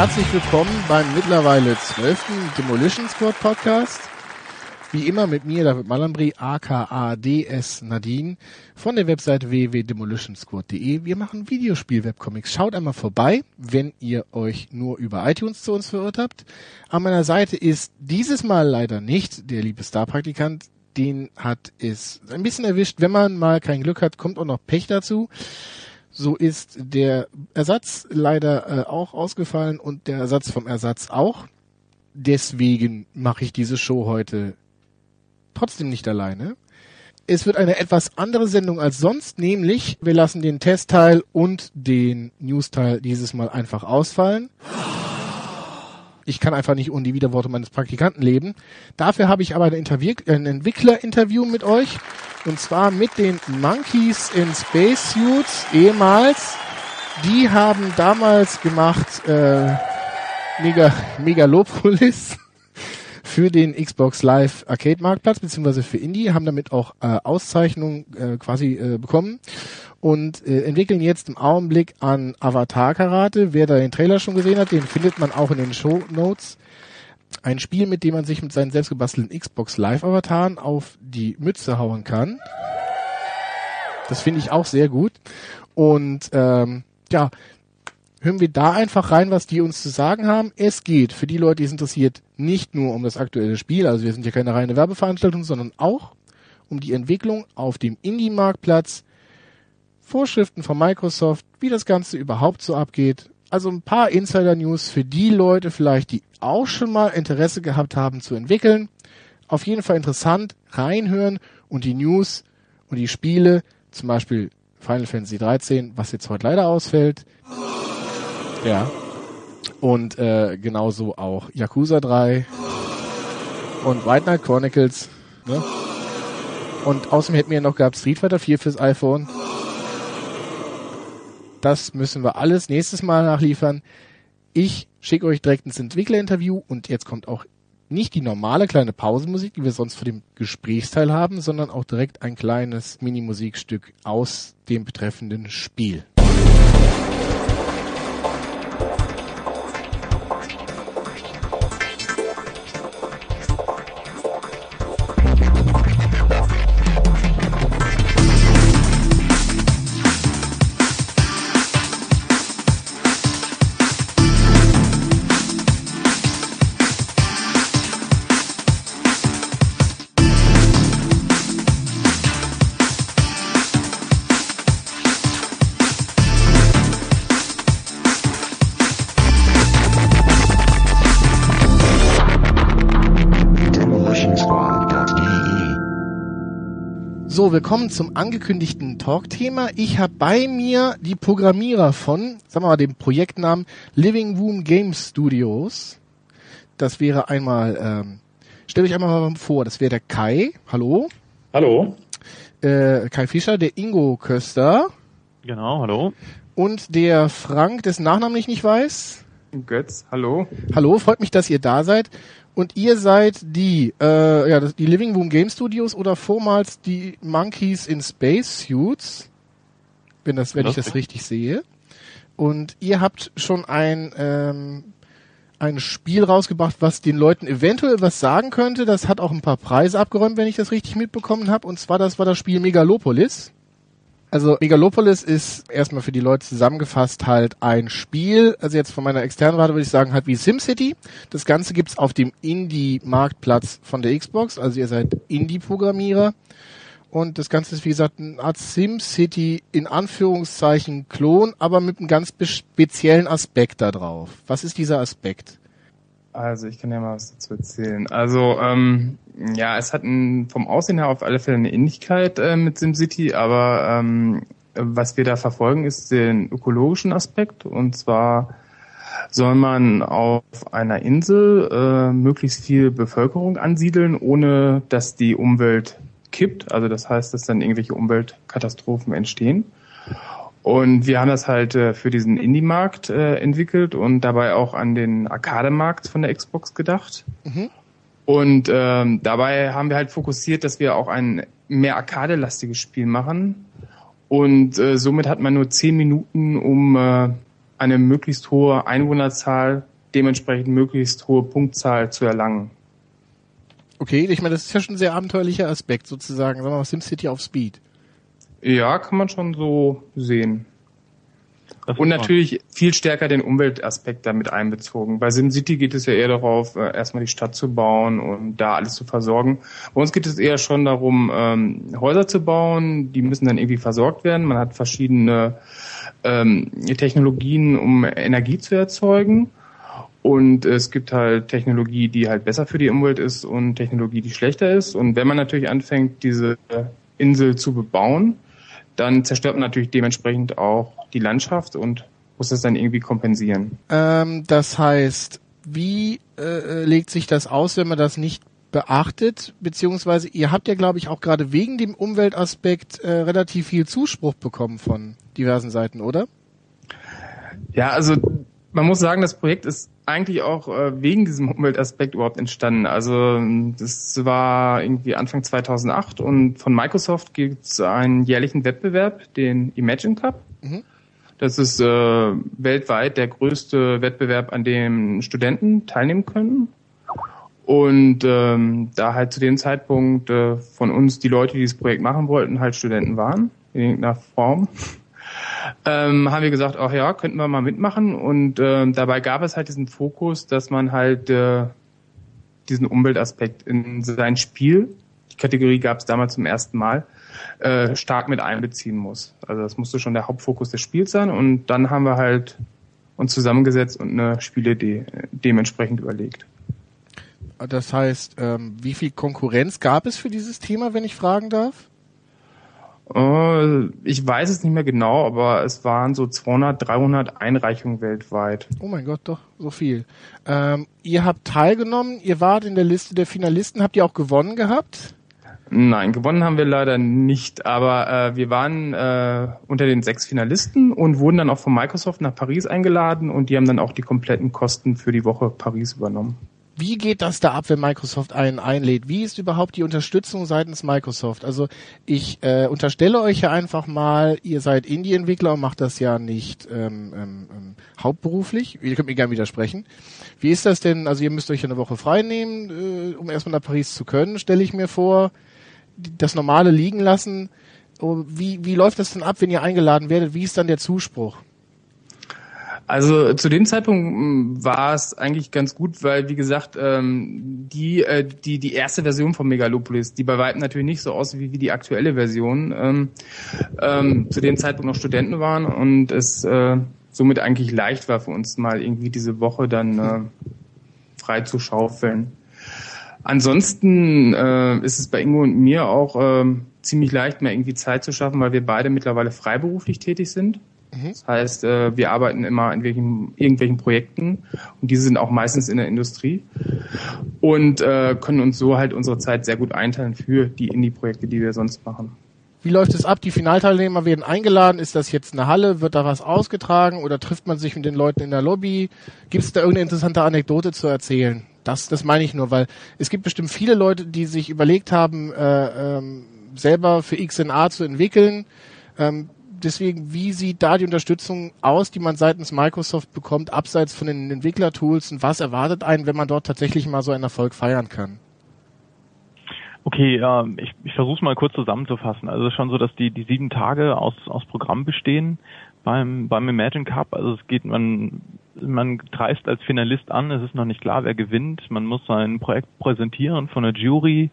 Herzlich willkommen beim mittlerweile zwölften Demolition Squad Podcast. Wie immer mit mir, David Malambri, aka DS Nadine, von der Website www.demolitionsquad.de. Wir machen Videospiel-Webcomics. Schaut einmal vorbei, wenn ihr euch nur über iTunes zu uns verirrt habt. An meiner Seite ist dieses Mal leider nicht der liebe Star-Praktikant. Den hat es ein bisschen erwischt. Wenn man mal kein Glück hat, kommt auch noch Pech dazu. So ist der Ersatz leider äh, auch ausgefallen und der Ersatz vom Ersatz auch. Deswegen mache ich diese Show heute trotzdem nicht alleine. Es wird eine etwas andere Sendung als sonst, nämlich wir lassen den Testteil und den Newsteil dieses Mal einfach ausfallen. Ich kann einfach nicht ohne die Widerworte meines Praktikanten leben. Dafür habe ich aber ein, ein Entwicklerinterview mit euch. Und zwar mit den Monkeys in Space Suits, ehemals. Die haben damals gemacht äh, Mega, Megalopolis für den Xbox Live Arcade Marktplatz beziehungsweise für Indie, haben damit auch äh, Auszeichnungen äh, quasi äh, bekommen und äh, entwickeln jetzt im Augenblick an Avatar Karate. Wer da den Trailer schon gesehen hat, den findet man auch in den Show Notes. Ein Spiel, mit dem man sich mit seinen selbstgebastelten Xbox Live Avataren auf die Mütze hauen kann. Das finde ich auch sehr gut. Und ähm, ja, hören wir da einfach rein, was die uns zu sagen haben. Es geht für die Leute, die es interessiert, nicht nur um das aktuelle Spiel, also wir sind ja keine reine Werbeveranstaltung, sondern auch um die Entwicklung auf dem Indie-Marktplatz, Vorschriften von Microsoft, wie das Ganze überhaupt so abgeht. Also ein paar Insider-News für die Leute vielleicht, die auch schon mal Interesse gehabt haben zu entwickeln. Auf jeden Fall interessant, reinhören und die News und die Spiele, zum Beispiel Final Fantasy 13, was jetzt heute leider ausfällt, ja. Und äh, genauso auch Yakuza 3 und White Knight Chronicles. Ne? Und außerdem hätten wir noch gehabt Street Fighter 4 fürs iPhone. Das müssen wir alles nächstes Mal nachliefern. Ich schicke euch direkt ins Entwicklerinterview und jetzt kommt auch nicht die normale kleine Pausenmusik, die wir sonst für den Gesprächsteil haben, sondern auch direkt ein kleines Minimusikstück aus dem betreffenden Spiel. Willkommen zum angekündigten Talk-Thema. Ich habe bei mir die Programmierer von, sagen wir mal, dem Projektnamen Living Room Game Studios. Das wäre einmal, ähm, stell euch einmal mal vor, das wäre der Kai. Hallo. Hallo. Äh, Kai Fischer, der Ingo Köster. Genau, hallo. Und der Frank, dessen Nachnamen ich nicht weiß. Götz, hallo. Hallo, freut mich, dass ihr da seid. Und ihr seid die, äh, ja, die Living Room Game Studios oder vormals die Monkeys in Space Suits, wenn das, wenn ich das richtig sehe. Und ihr habt schon ein ähm, ein Spiel rausgebracht, was den Leuten eventuell was sagen könnte. Das hat auch ein paar Preise abgeräumt, wenn ich das richtig mitbekommen habe. Und zwar das war das Spiel Megalopolis. Also Megalopolis ist erstmal für die Leute zusammengefasst halt ein Spiel, also jetzt von meiner externen Warte würde ich sagen, halt wie SimCity. Das Ganze gibt's auf dem Indie-Marktplatz von der Xbox, also ihr seid Indie-Programmierer. Und das Ganze ist, wie gesagt, eine Art SimCity in Anführungszeichen Klon, aber mit einem ganz speziellen Aspekt da drauf. Was ist dieser Aspekt? Also ich kann ja mal was dazu erzählen. Also ähm, ja, es hat ein, vom Aussehen her auf alle Fälle eine Ähnlichkeit äh, mit SimCity, aber ähm, was wir da verfolgen, ist den ökologischen Aspekt. Und zwar soll man auf einer Insel äh, möglichst viel Bevölkerung ansiedeln, ohne dass die Umwelt kippt. Also das heißt, dass dann irgendwelche Umweltkatastrophen entstehen. Und wir haben das halt äh, für diesen Indie-Markt äh, entwickelt und dabei auch an den Arcade-Markt von der Xbox gedacht. Mhm. Und ähm, dabei haben wir halt fokussiert, dass wir auch ein mehr Arcade-lastiges Spiel machen. Und äh, somit hat man nur zehn Minuten, um äh, eine möglichst hohe Einwohnerzahl, dementsprechend möglichst hohe Punktzahl zu erlangen. Okay, ich meine, das ist ja schon ein sehr abenteuerlicher Aspekt sozusagen. Sagen wir mal SimCity auf Speed. Ja, kann man schon so sehen. Und natürlich viel stärker den Umweltaspekt damit einbezogen. Bei SimCity geht es ja eher darauf, äh, erstmal die Stadt zu bauen und da alles zu versorgen. Bei uns geht es eher schon darum, ähm, Häuser zu bauen. Die müssen dann irgendwie versorgt werden. Man hat verschiedene ähm, Technologien, um Energie zu erzeugen. Und es gibt halt Technologie, die halt besser für die Umwelt ist und Technologie, die schlechter ist. Und wenn man natürlich anfängt, diese Insel zu bebauen, dann zerstört man natürlich dementsprechend auch die Landschaft und muss das dann irgendwie kompensieren. Ähm, das heißt, wie äh, legt sich das aus, wenn man das nicht beachtet? Beziehungsweise ihr habt ja, glaube ich, auch gerade wegen dem Umweltaspekt äh, relativ viel Zuspruch bekommen von diversen Seiten, oder? Ja, also man muss sagen, das Projekt ist eigentlich auch äh, wegen diesem Umweltaspekt überhaupt entstanden. Also das war irgendwie Anfang 2008 und von Microsoft gibt es einen jährlichen Wettbewerb, den Imagine Cup. Mhm. Das ist äh, weltweit der größte Wettbewerb, an dem Studenten teilnehmen können. Und ähm, da halt zu dem Zeitpunkt äh, von uns die Leute, die dieses Projekt machen wollten, halt Studenten waren, in irgendeiner Form, ähm, haben wir gesagt, ach ja, könnten wir mal mitmachen. Und äh, dabei gab es halt diesen Fokus, dass man halt äh, diesen Umweltaspekt in sein Spiel, die Kategorie gab es damals zum ersten Mal, äh, stark mit einbeziehen muss. Also das musste schon der Hauptfokus des Spiels sein. Und dann haben wir halt uns zusammengesetzt und eine Spielidee äh, dementsprechend überlegt. Das heißt, ähm, wie viel Konkurrenz gab es für dieses Thema, wenn ich fragen darf? Äh, ich weiß es nicht mehr genau, aber es waren so 200, 300 Einreichungen weltweit. Oh mein Gott, doch, so viel. Ähm, ihr habt teilgenommen, ihr wart in der Liste der Finalisten, habt ihr auch gewonnen gehabt? Nein, gewonnen haben wir leider nicht, aber äh, wir waren äh, unter den sechs Finalisten und wurden dann auch von Microsoft nach Paris eingeladen und die haben dann auch die kompletten Kosten für die Woche Paris übernommen. Wie geht das da ab, wenn Microsoft einen einlädt? Wie ist überhaupt die Unterstützung seitens Microsoft? Also ich äh, unterstelle euch ja einfach mal, ihr seid Indie-Entwickler und macht das ja nicht ähm, ähm, ähm, hauptberuflich. Ihr könnt mir gerne widersprechen. Wie ist das denn? Also ihr müsst euch eine Woche frei nehmen, äh, um erstmal nach Paris zu können, stelle ich mir vor. Das Normale liegen lassen. Oh, wie, wie läuft das denn ab, wenn ihr eingeladen werdet? Wie ist dann der Zuspruch? Also zu dem Zeitpunkt hm, war es eigentlich ganz gut, weil wie gesagt ähm, die äh, die die erste Version von Megalopolis, die bei weitem natürlich nicht so aussieht wie, wie die aktuelle Version, ähm, ähm, zu dem Zeitpunkt noch Studenten waren und es äh, somit eigentlich leicht war für uns mal irgendwie diese Woche dann äh, frei zu schaufeln. Ansonsten äh, ist es bei Ingo und mir auch äh, ziemlich leicht, mal irgendwie Zeit zu schaffen, weil wir beide mittlerweile freiberuflich tätig sind. Mhm. Das heißt, äh, wir arbeiten immer an welchen, irgendwelchen Projekten und diese sind auch meistens in der Industrie und äh, können uns so halt unsere Zeit sehr gut einteilen für die Indie-Projekte, die wir sonst machen. Wie läuft es ab? Die Finalteilnehmer werden eingeladen. Ist das jetzt eine Halle? Wird da was ausgetragen oder trifft man sich mit den Leuten in der Lobby? Gibt es da irgendeine interessante Anekdote zu erzählen? Das, das meine ich nur, weil es gibt bestimmt viele Leute, die sich überlegt haben, äh, ähm, selber für XNA zu entwickeln. Ähm, deswegen, wie sieht da die Unterstützung aus, die man seitens Microsoft bekommt, abseits von den Entwicklertools und was erwartet einen, wenn man dort tatsächlich mal so einen Erfolg feiern kann? Okay, äh, ich, ich versuche es mal kurz zusammenzufassen. Also es ist schon so, dass die, die sieben Tage aus, aus Programm bestehen beim, beim Imagine Cup. Also es geht, man, man dreist als Finalist an, es ist noch nicht klar, wer gewinnt. Man muss sein Projekt präsentieren von der Jury.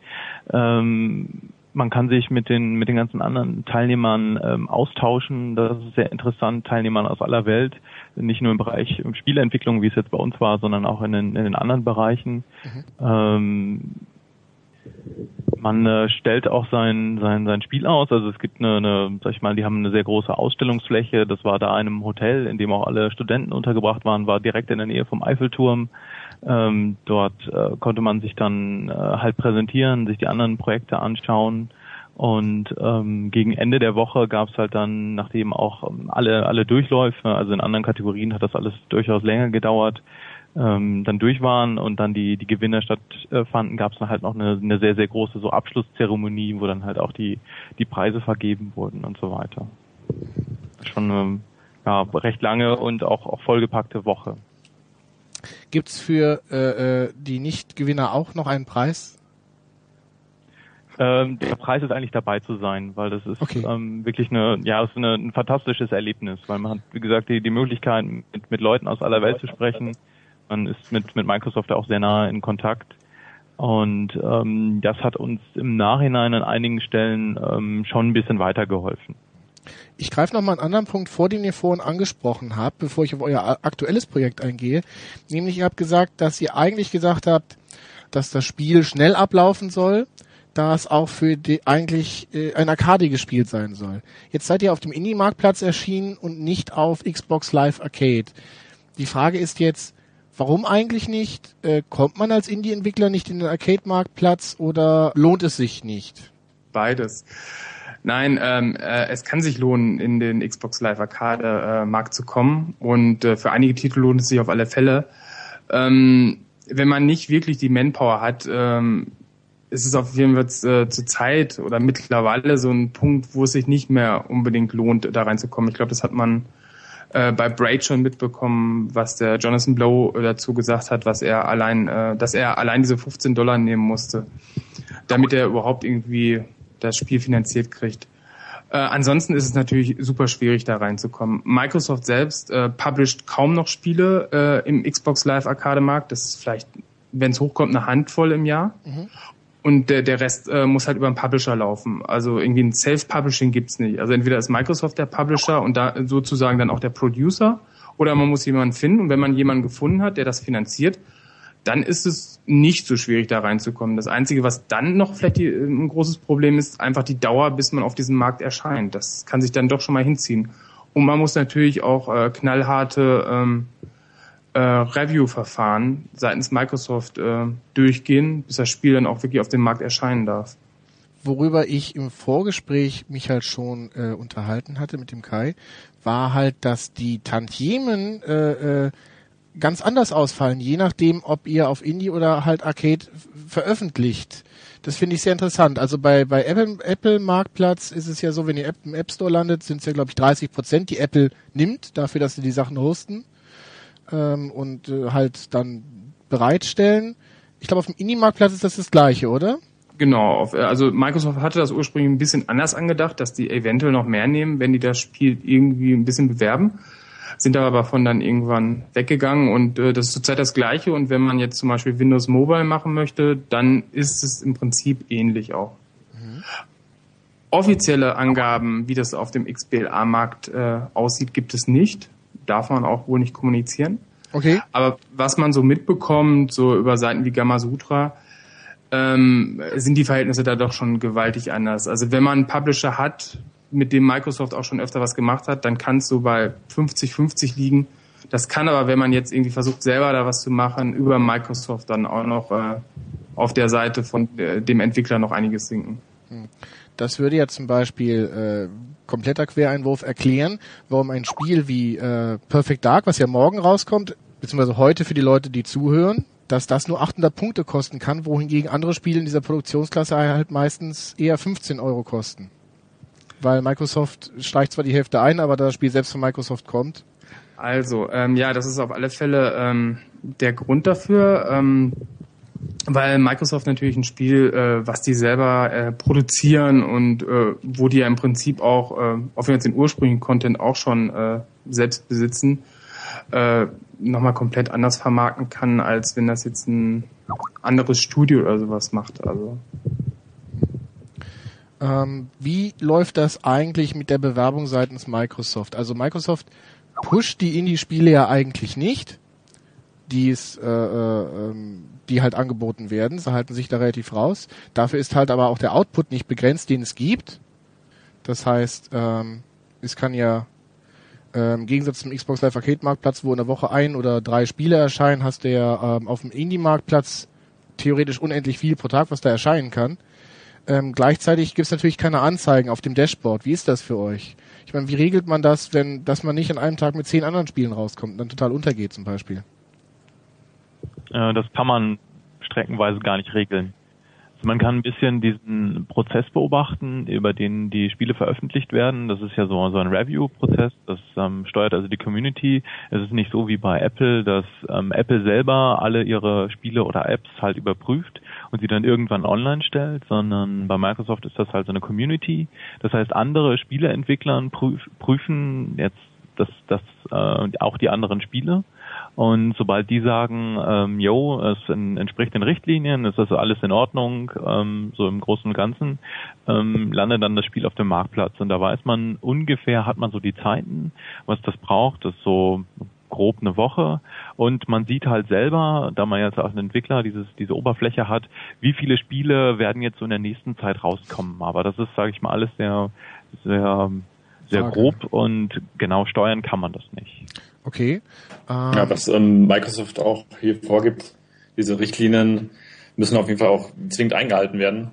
Ähm, man kann sich mit den mit den ganzen anderen Teilnehmern ähm, austauschen. Das ist sehr interessant. Teilnehmern aus aller Welt, nicht nur im Bereich Spieleentwicklung, wie es jetzt bei uns war, sondern auch in den, in den anderen Bereichen. Mhm. Ähm, man äh, stellt auch sein, sein, sein Spiel aus. Also es gibt eine, eine, sag ich mal, die haben eine sehr große Ausstellungsfläche. Das war da einem Hotel, in dem auch alle Studenten untergebracht waren, war direkt in der Nähe vom Eiffelturm. Ähm, dort äh, konnte man sich dann äh, halt präsentieren, sich die anderen Projekte anschauen. Und ähm, gegen Ende der Woche gab es halt dann, nachdem auch ähm, alle, alle Durchläufe, also in anderen Kategorien hat das alles durchaus länger gedauert, ähm, dann durch waren und dann die, die Gewinner stattfanden, gab es dann halt noch eine, eine sehr, sehr große so Abschlusszeremonie, wo dann halt auch die, die Preise vergeben wurden und so weiter. Schon ähm, ja, recht lange und auch, auch vollgepackte Woche. Gibt's für äh, äh, die Nichtgewinner auch noch einen Preis? Ähm, der Preis ist eigentlich dabei zu sein, weil das ist Okay. ähm, wirklich eine, ja, das ist eine, ein fantastisches Erlebnis, weil man hat, wie gesagt, die, die Möglichkeit, mit, mit Leuten aus aller Welt zu sprechen. Man ist mit, mit Microsoft auch sehr nahe in Kontakt. Und ähm, das hat uns im Nachhinein an einigen Stellen ähm, schon ein bisschen weitergeholfen. Ich greife noch mal einen anderen Punkt vor, den ihr vorhin angesprochen habt, bevor ich auf euer aktuelles Projekt eingehe. Nämlich, ihr habt gesagt, dass ihr eigentlich gesagt habt, dass das Spiel schnell ablaufen soll, da es auch für die eigentlich äh, ein Arcade gespielt sein soll. Jetzt seid ihr auf dem Indie-Marktplatz erschienen und nicht auf Xbox Live Arcade. Die Frage ist jetzt, warum eigentlich nicht? Äh, kommt man als Indie-Entwickler nicht in den Arcade-Marktplatz oder lohnt es sich nicht? Beides. Nein, ähm, äh, es kann sich lohnen, in den Xbox Live Arcade äh, Markt zu kommen und äh, für einige Titel lohnt es sich auf alle Fälle. Ähm, wenn man nicht wirklich die Manpower hat, ähm, ist es auf jeden Fall äh, zur Zeit oder mittlerweile so ein Punkt, wo es sich nicht mehr unbedingt lohnt, da reinzukommen. Ich glaube, das hat man äh, bei Braid schon mitbekommen, was der Jonathan Blow dazu gesagt hat, was er allein, äh, dass er allein diese 15 Dollar nehmen musste, damit er überhaupt irgendwie das Spiel finanziert kriegt. Äh, ansonsten ist es natürlich super schwierig, da reinzukommen. Microsoft selbst äh, publisht kaum noch Spiele äh, im Xbox Live Arcade Markt. Das ist vielleicht, wenn es hochkommt, eine Handvoll im Jahr. Und der, der Rest äh, muss halt über einen Publisher laufen. Also irgendwie ein Self-Publishing gibt's nicht. Also entweder ist Microsoft der Publisher und da sozusagen dann auch der Producer, oder man muss jemanden finden. Und wenn man jemanden gefunden hat, der das finanziert, dann ist es nicht so schwierig, da reinzukommen. Das Einzige, was dann noch vielleicht die, ein großes Problem ist, einfach die Dauer, bis man auf diesem Markt erscheint. Das kann sich dann doch schon mal hinziehen. Und man muss natürlich auch äh, knallharte ähm, äh, Review-Verfahren seitens Microsoft äh, durchgehen, bis das Spiel dann auch wirklich auf dem Markt erscheinen darf. worüber ich im Vorgespräch mich halt schon äh, unterhalten hatte mit dem Kai, war halt, dass die Tantiemen äh, äh, ganz anders ausfallen, je nachdem, ob ihr auf Indie oder halt Arcade veröffentlicht. Das finde ich sehr interessant. Also bei, bei Apple, Apple Marktplatz ist es ja so, wenn ihr im App Store landet, sind es ja, glaube ich, 30 Prozent, die Apple nimmt, dafür, dass sie die Sachen hosten ähm, und äh, halt dann bereitstellen. Ich glaube, auf dem Indie-Marktplatz ist das das gleiche, oder? Genau, auf, also Microsoft hatte das ursprünglich ein bisschen anders angedacht, dass die eventuell noch mehr nehmen, wenn die das Spiel irgendwie ein bisschen bewerben, sind aber davon dann irgendwann weggegangen und äh, das ist zurzeit das Gleiche und wenn man jetzt zum Beispiel Windows Mobile machen möchte, dann ist es im Prinzip ähnlich auch. Offizielle Angaben, wie das auf dem XBLA-Markt äh, aussieht, gibt es nicht. Darf man auch wohl nicht kommunizieren. Okay. Aber was man so mitbekommt, so über Seiten wie Gamasutra, ähm, sind die Verhältnisse da doch schon gewaltig anders. Also wenn man einen Publisher hat, mit dem Microsoft auch schon öfter was gemacht hat, dann kann es so bei 50-50 liegen. Das kann aber, wenn man jetzt irgendwie versucht, selber da was zu machen, über Microsoft dann auch noch äh, auf der Seite von äh, dem Entwickler noch einiges sinken. Das würde ja zum Beispiel äh, kompletter Quereinwurf erklären, warum ein Spiel wie äh, Perfect Dark, was ja morgen rauskommt, beziehungsweise heute für die Leute, die zuhören, dass das nur 800 Punkte kosten kann, wohingegen andere Spiele in dieser Produktionsklasse halt meistens eher 15 Euro kosten. Weil Microsoft streicht zwar die Hälfte ein, aber da das Spiel selbst von Microsoft kommt. Also, ähm, ja, das ist auf alle Fälle ähm, der Grund dafür, ähm, weil Microsoft natürlich ein Spiel, äh, was die selber äh, produzieren und äh, wo die ja im Prinzip auch, äh, auch wenn jetzt den ursprünglichen Content auch schon äh, selbst besitzen, äh, nochmal komplett anders vermarkten kann, als wenn das jetzt ein anderes Studio oder sowas macht. Also Ähm, wie läuft das eigentlich mit der Bewerbung seitens Microsoft? Also Microsoft pusht die Indie-Spiele ja eigentlich nicht, die es, äh, äh, ähm, die halt angeboten werden. Sie halten sich da relativ raus. Dafür ist halt aber auch der Output nicht begrenzt, den es gibt. Das heißt, ähm, es kann ja ähm, im Gegensatz zum Xbox Live Arcade Marktplatz, wo in der Woche ein oder drei Spiele erscheinen, hast du ja ähm, auf dem Indie Marktplatz theoretisch unendlich viel pro Tag, was da erscheinen kann. Ähm, gleichzeitig gibt es natürlich keine Anzeigen auf dem Dashboard. Wie ist das für euch? Ich meine, wie regelt man das, wenn, dass man nicht an einem Tag mit zehn anderen Spielen rauskommt und dann total untergeht zum Beispiel? Äh, das kann man streckenweise gar nicht regeln. Also man kann ein bisschen diesen Prozess beobachten, über den die Spiele veröffentlicht werden. Das ist ja so, so ein Review-Prozess, das ähm, steuert also die Community. Es ist nicht so wie bei Apple, dass ähm, Apple selber alle ihre Spiele oder Apps halt überprüft und sie dann irgendwann online stellt, sondern bei Microsoft ist das halt so eine Community. Das heißt, andere Spieleentwickler prüf, prüfen jetzt das, das äh, auch die anderen Spiele und sobald die sagen, ähm, yo, es entspricht den Richtlinien, ist das alles in Ordnung, ähm, so im Großen und Ganzen, ähm, landet dann das Spiel auf dem Marktplatz. Und da weiß man ungefähr, hat man so die Zeiten, was das braucht, das ist so grob eine Woche und man sieht halt selber, da man jetzt als Entwickler dieses, diese Oberfläche hat, wie viele Spiele werden jetzt so in der nächsten Zeit rauskommen. Aber das ist, sage ich mal, alles sehr, sehr, sehr grob und genau steuern kann man das nicht. Okay. Ähm, ja, was ähm, Microsoft auch hier vorgibt, diese Richtlinien müssen auf jeden Fall auch zwingend eingehalten werden.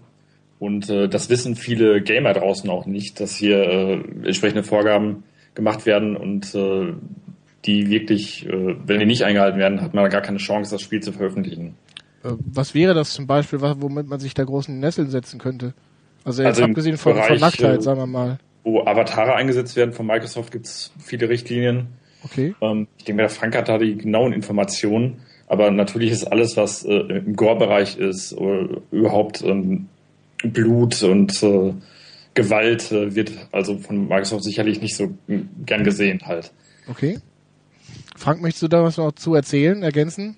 Und äh, das wissen viele Gamer draußen auch nicht, dass hier äh, entsprechende Vorgaben gemacht werden und äh, die wirklich, äh, wenn die nicht eingehalten werden, hat man gar keine Chance, das Spiel zu veröffentlichen. Äh, was wäre das zum Beispiel, womit man sich da großen Nesseln setzen könnte? Also jetzt also abgesehen von, Bereich, von Nacktheit, äh, sagen wir mal. Wo Avatare eingesetzt werden von Microsoft, gibt es viele Richtlinien Okay. Ähm, ich denke, der Frank hat da die genauen Informationen. Aber natürlich ist alles, was äh, im Gore-Bereich ist, oder überhaupt ähm, Blut und äh, Gewalt, äh, wird also von Microsoft sicherlich nicht so gern gesehen halt. Okay. Frank, möchtest du da was noch zu erzählen, ergänzen?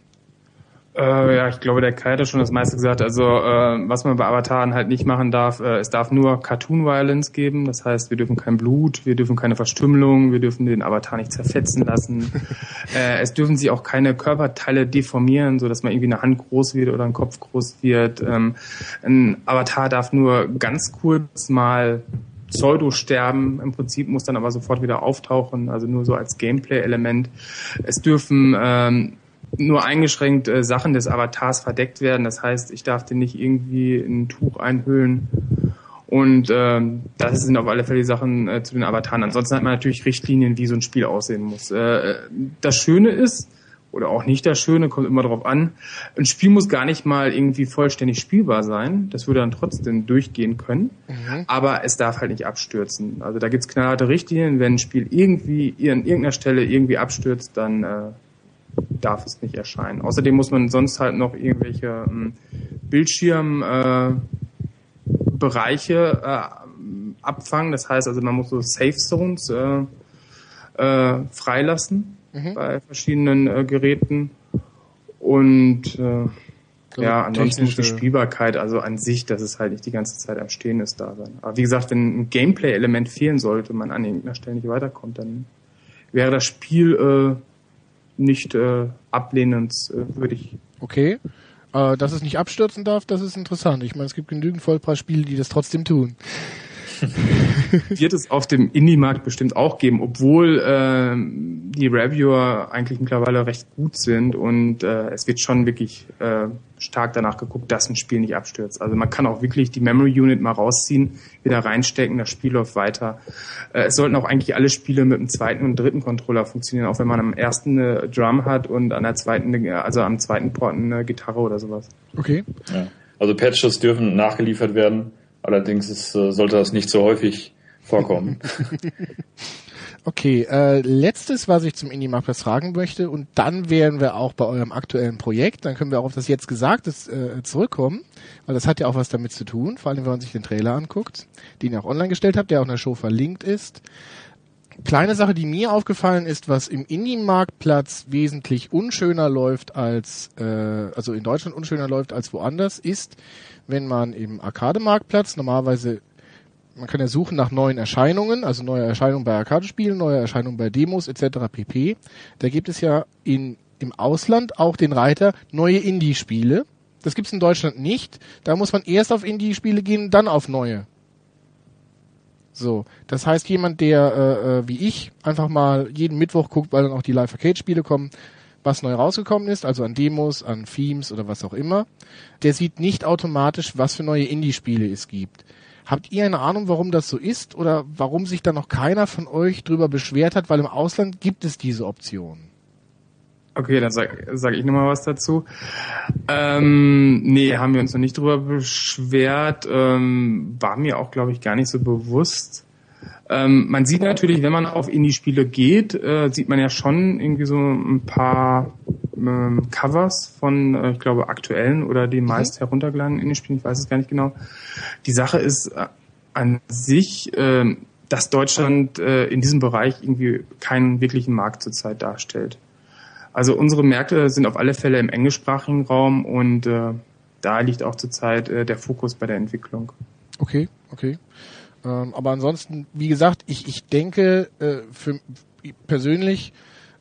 Äh, ja, ich glaube, der Kai hat ja schon das meiste gesagt. Also äh, was man bei Avataren halt nicht machen darf, äh, es darf nur Cartoon Violence geben. Das heißt, wir dürfen kein Blut, wir dürfen keine Verstümmelung, wir dürfen den Avatar nicht zerfetzen lassen. äh, es dürfen sich auch keine Körperteile deformieren, so dass man irgendwie eine Hand groß wird oder ein Kopf groß wird. Ähm, ein Avatar darf nur ganz kurz mal Pseudo-sterben. Im Prinzip muss dann aber sofort wieder auftauchen, also nur so als Gameplay-Element. Es dürfen ähm, nur eingeschränkt äh, Sachen des Avatars verdeckt werden. Das heißt, ich darf den nicht irgendwie in ein Tuch einhüllen. Und ähm, das sind auf alle Fälle die Sachen äh, zu den Avataren. Ansonsten hat man natürlich Richtlinien, wie so ein Spiel aussehen muss. Äh, das Schöne ist, oder auch nicht das Schöne, kommt immer darauf an, ein Spiel muss gar nicht mal irgendwie vollständig spielbar sein. Das würde dann trotzdem durchgehen können. Mhm. Aber es darf halt nicht abstürzen. Also da gibt's knallharte Richtlinien. Wenn ein Spiel irgendwie an irgendeiner Stelle irgendwie abstürzt, dann äh, darf es nicht erscheinen. Außerdem muss man sonst halt noch irgendwelche ähm, Bildschirmbereiche äh, äh, abfangen. Das heißt also, man muss so Safe Zones äh, äh, freilassen mhm. bei verschiedenen äh, Geräten. Und äh, ja, ansonsten muss die Spielbarkeit, also an sich, dass es halt nicht die ganze Zeit am Stehen ist, da sein. Aber wie gesagt, wenn ein Gameplay-Element fehlen sollte, man an irgendeiner Stelle nicht weiterkommt, dann wäre das Spiel äh, nicht äh, ablehnenswürdig. Äh, okay. Äh, dass es nicht abstürzen darf, das ist interessant. Ich meine, es gibt genügend Vollpreisspiele, die das trotzdem tun. Wird es auf dem Indie-Markt bestimmt auch geben, obwohl äh, die Reviewer eigentlich mittlerweile recht gut sind und äh, es wird schon wirklich äh, stark danach geguckt, dass ein Spiel nicht abstürzt. Also man kann auch wirklich die Memory Unit mal rausziehen, wieder reinstecken, das Spiel läuft weiter. Äh, es sollten auch eigentlich alle Spiele mit dem zweiten und dritten Controller funktionieren, auch wenn man am ersten eine Drum hat und an der zweiten, also am zweiten Port eine Gitarre oder sowas. Okay. Ja. Also Patches dürfen nachgeliefert werden Allerdings ist, äh, sollte das nicht so häufig vorkommen. okay, äh, letztes, was ich zum Indie-Marktplatz fragen möchte, und dann wären wir auch bei eurem aktuellen Projekt, dann können wir auch auf das jetzt Gesagte äh, zurückkommen, weil das hat ja auch was damit zu tun, vor allem wenn man sich den Trailer anguckt, den ihr auch online gestellt habt, der auch in der Show verlinkt ist. Kleine Sache, die mir aufgefallen ist, was im Indie-Marktplatz wesentlich unschöner läuft als, äh, also in Deutschland unschöner läuft als woanders, ist, wenn man im Arcade-Marktplatz normalerweise man kann ja suchen nach neuen Erscheinungen, also neue Erscheinungen bei Arcade-Spielen, neue Erscheinungen bei Demos etc. pp. Da gibt es ja in, im Ausland auch den Reiter neue Indie-Spiele. Das gibt's in Deutschland nicht. Da muss man erst auf Indie-Spiele gehen, dann auf neue. So, das heißt, jemand, der äh, äh wie ich einfach mal jeden Mittwoch guckt, weil dann auch die Live-Arcade-Spiele kommen, was neu rausgekommen ist, also an Demos, an Themes oder was auch immer, der sieht nicht automatisch, was für neue Indie-Spiele es gibt. Habt ihr eine Ahnung, warum das so ist oder warum sich da noch keiner von euch drüber beschwert hat, weil im Ausland gibt es diese Option? Okay, dann sag, sag ich nochmal was dazu. Ähm, nee, haben wir uns noch nicht drüber beschwert. Ähm, war mir auch, glaube ich, gar nicht so bewusst. Ähm, man sieht natürlich, wenn man auf Indie-Spiele geht, äh, sieht man ja schon irgendwie so ein paar ähm, Covers von, äh, ich glaube, aktuellen oder den mhm. meist heruntergeladenen Indie-Spielen. Ich weiß es gar nicht genau. Die Sache ist äh, an sich, äh, dass Deutschland äh, in diesem Bereich irgendwie keinen wirklichen Markt zurzeit darstellt. Also unsere Märkte sind auf alle Fälle im englischsprachigen Raum und äh, da liegt auch zurzeit äh, der Fokus bei der Entwicklung. Okay, okay. Ähm, aber ansonsten, wie gesagt, ich, ich denke äh, für persönlich,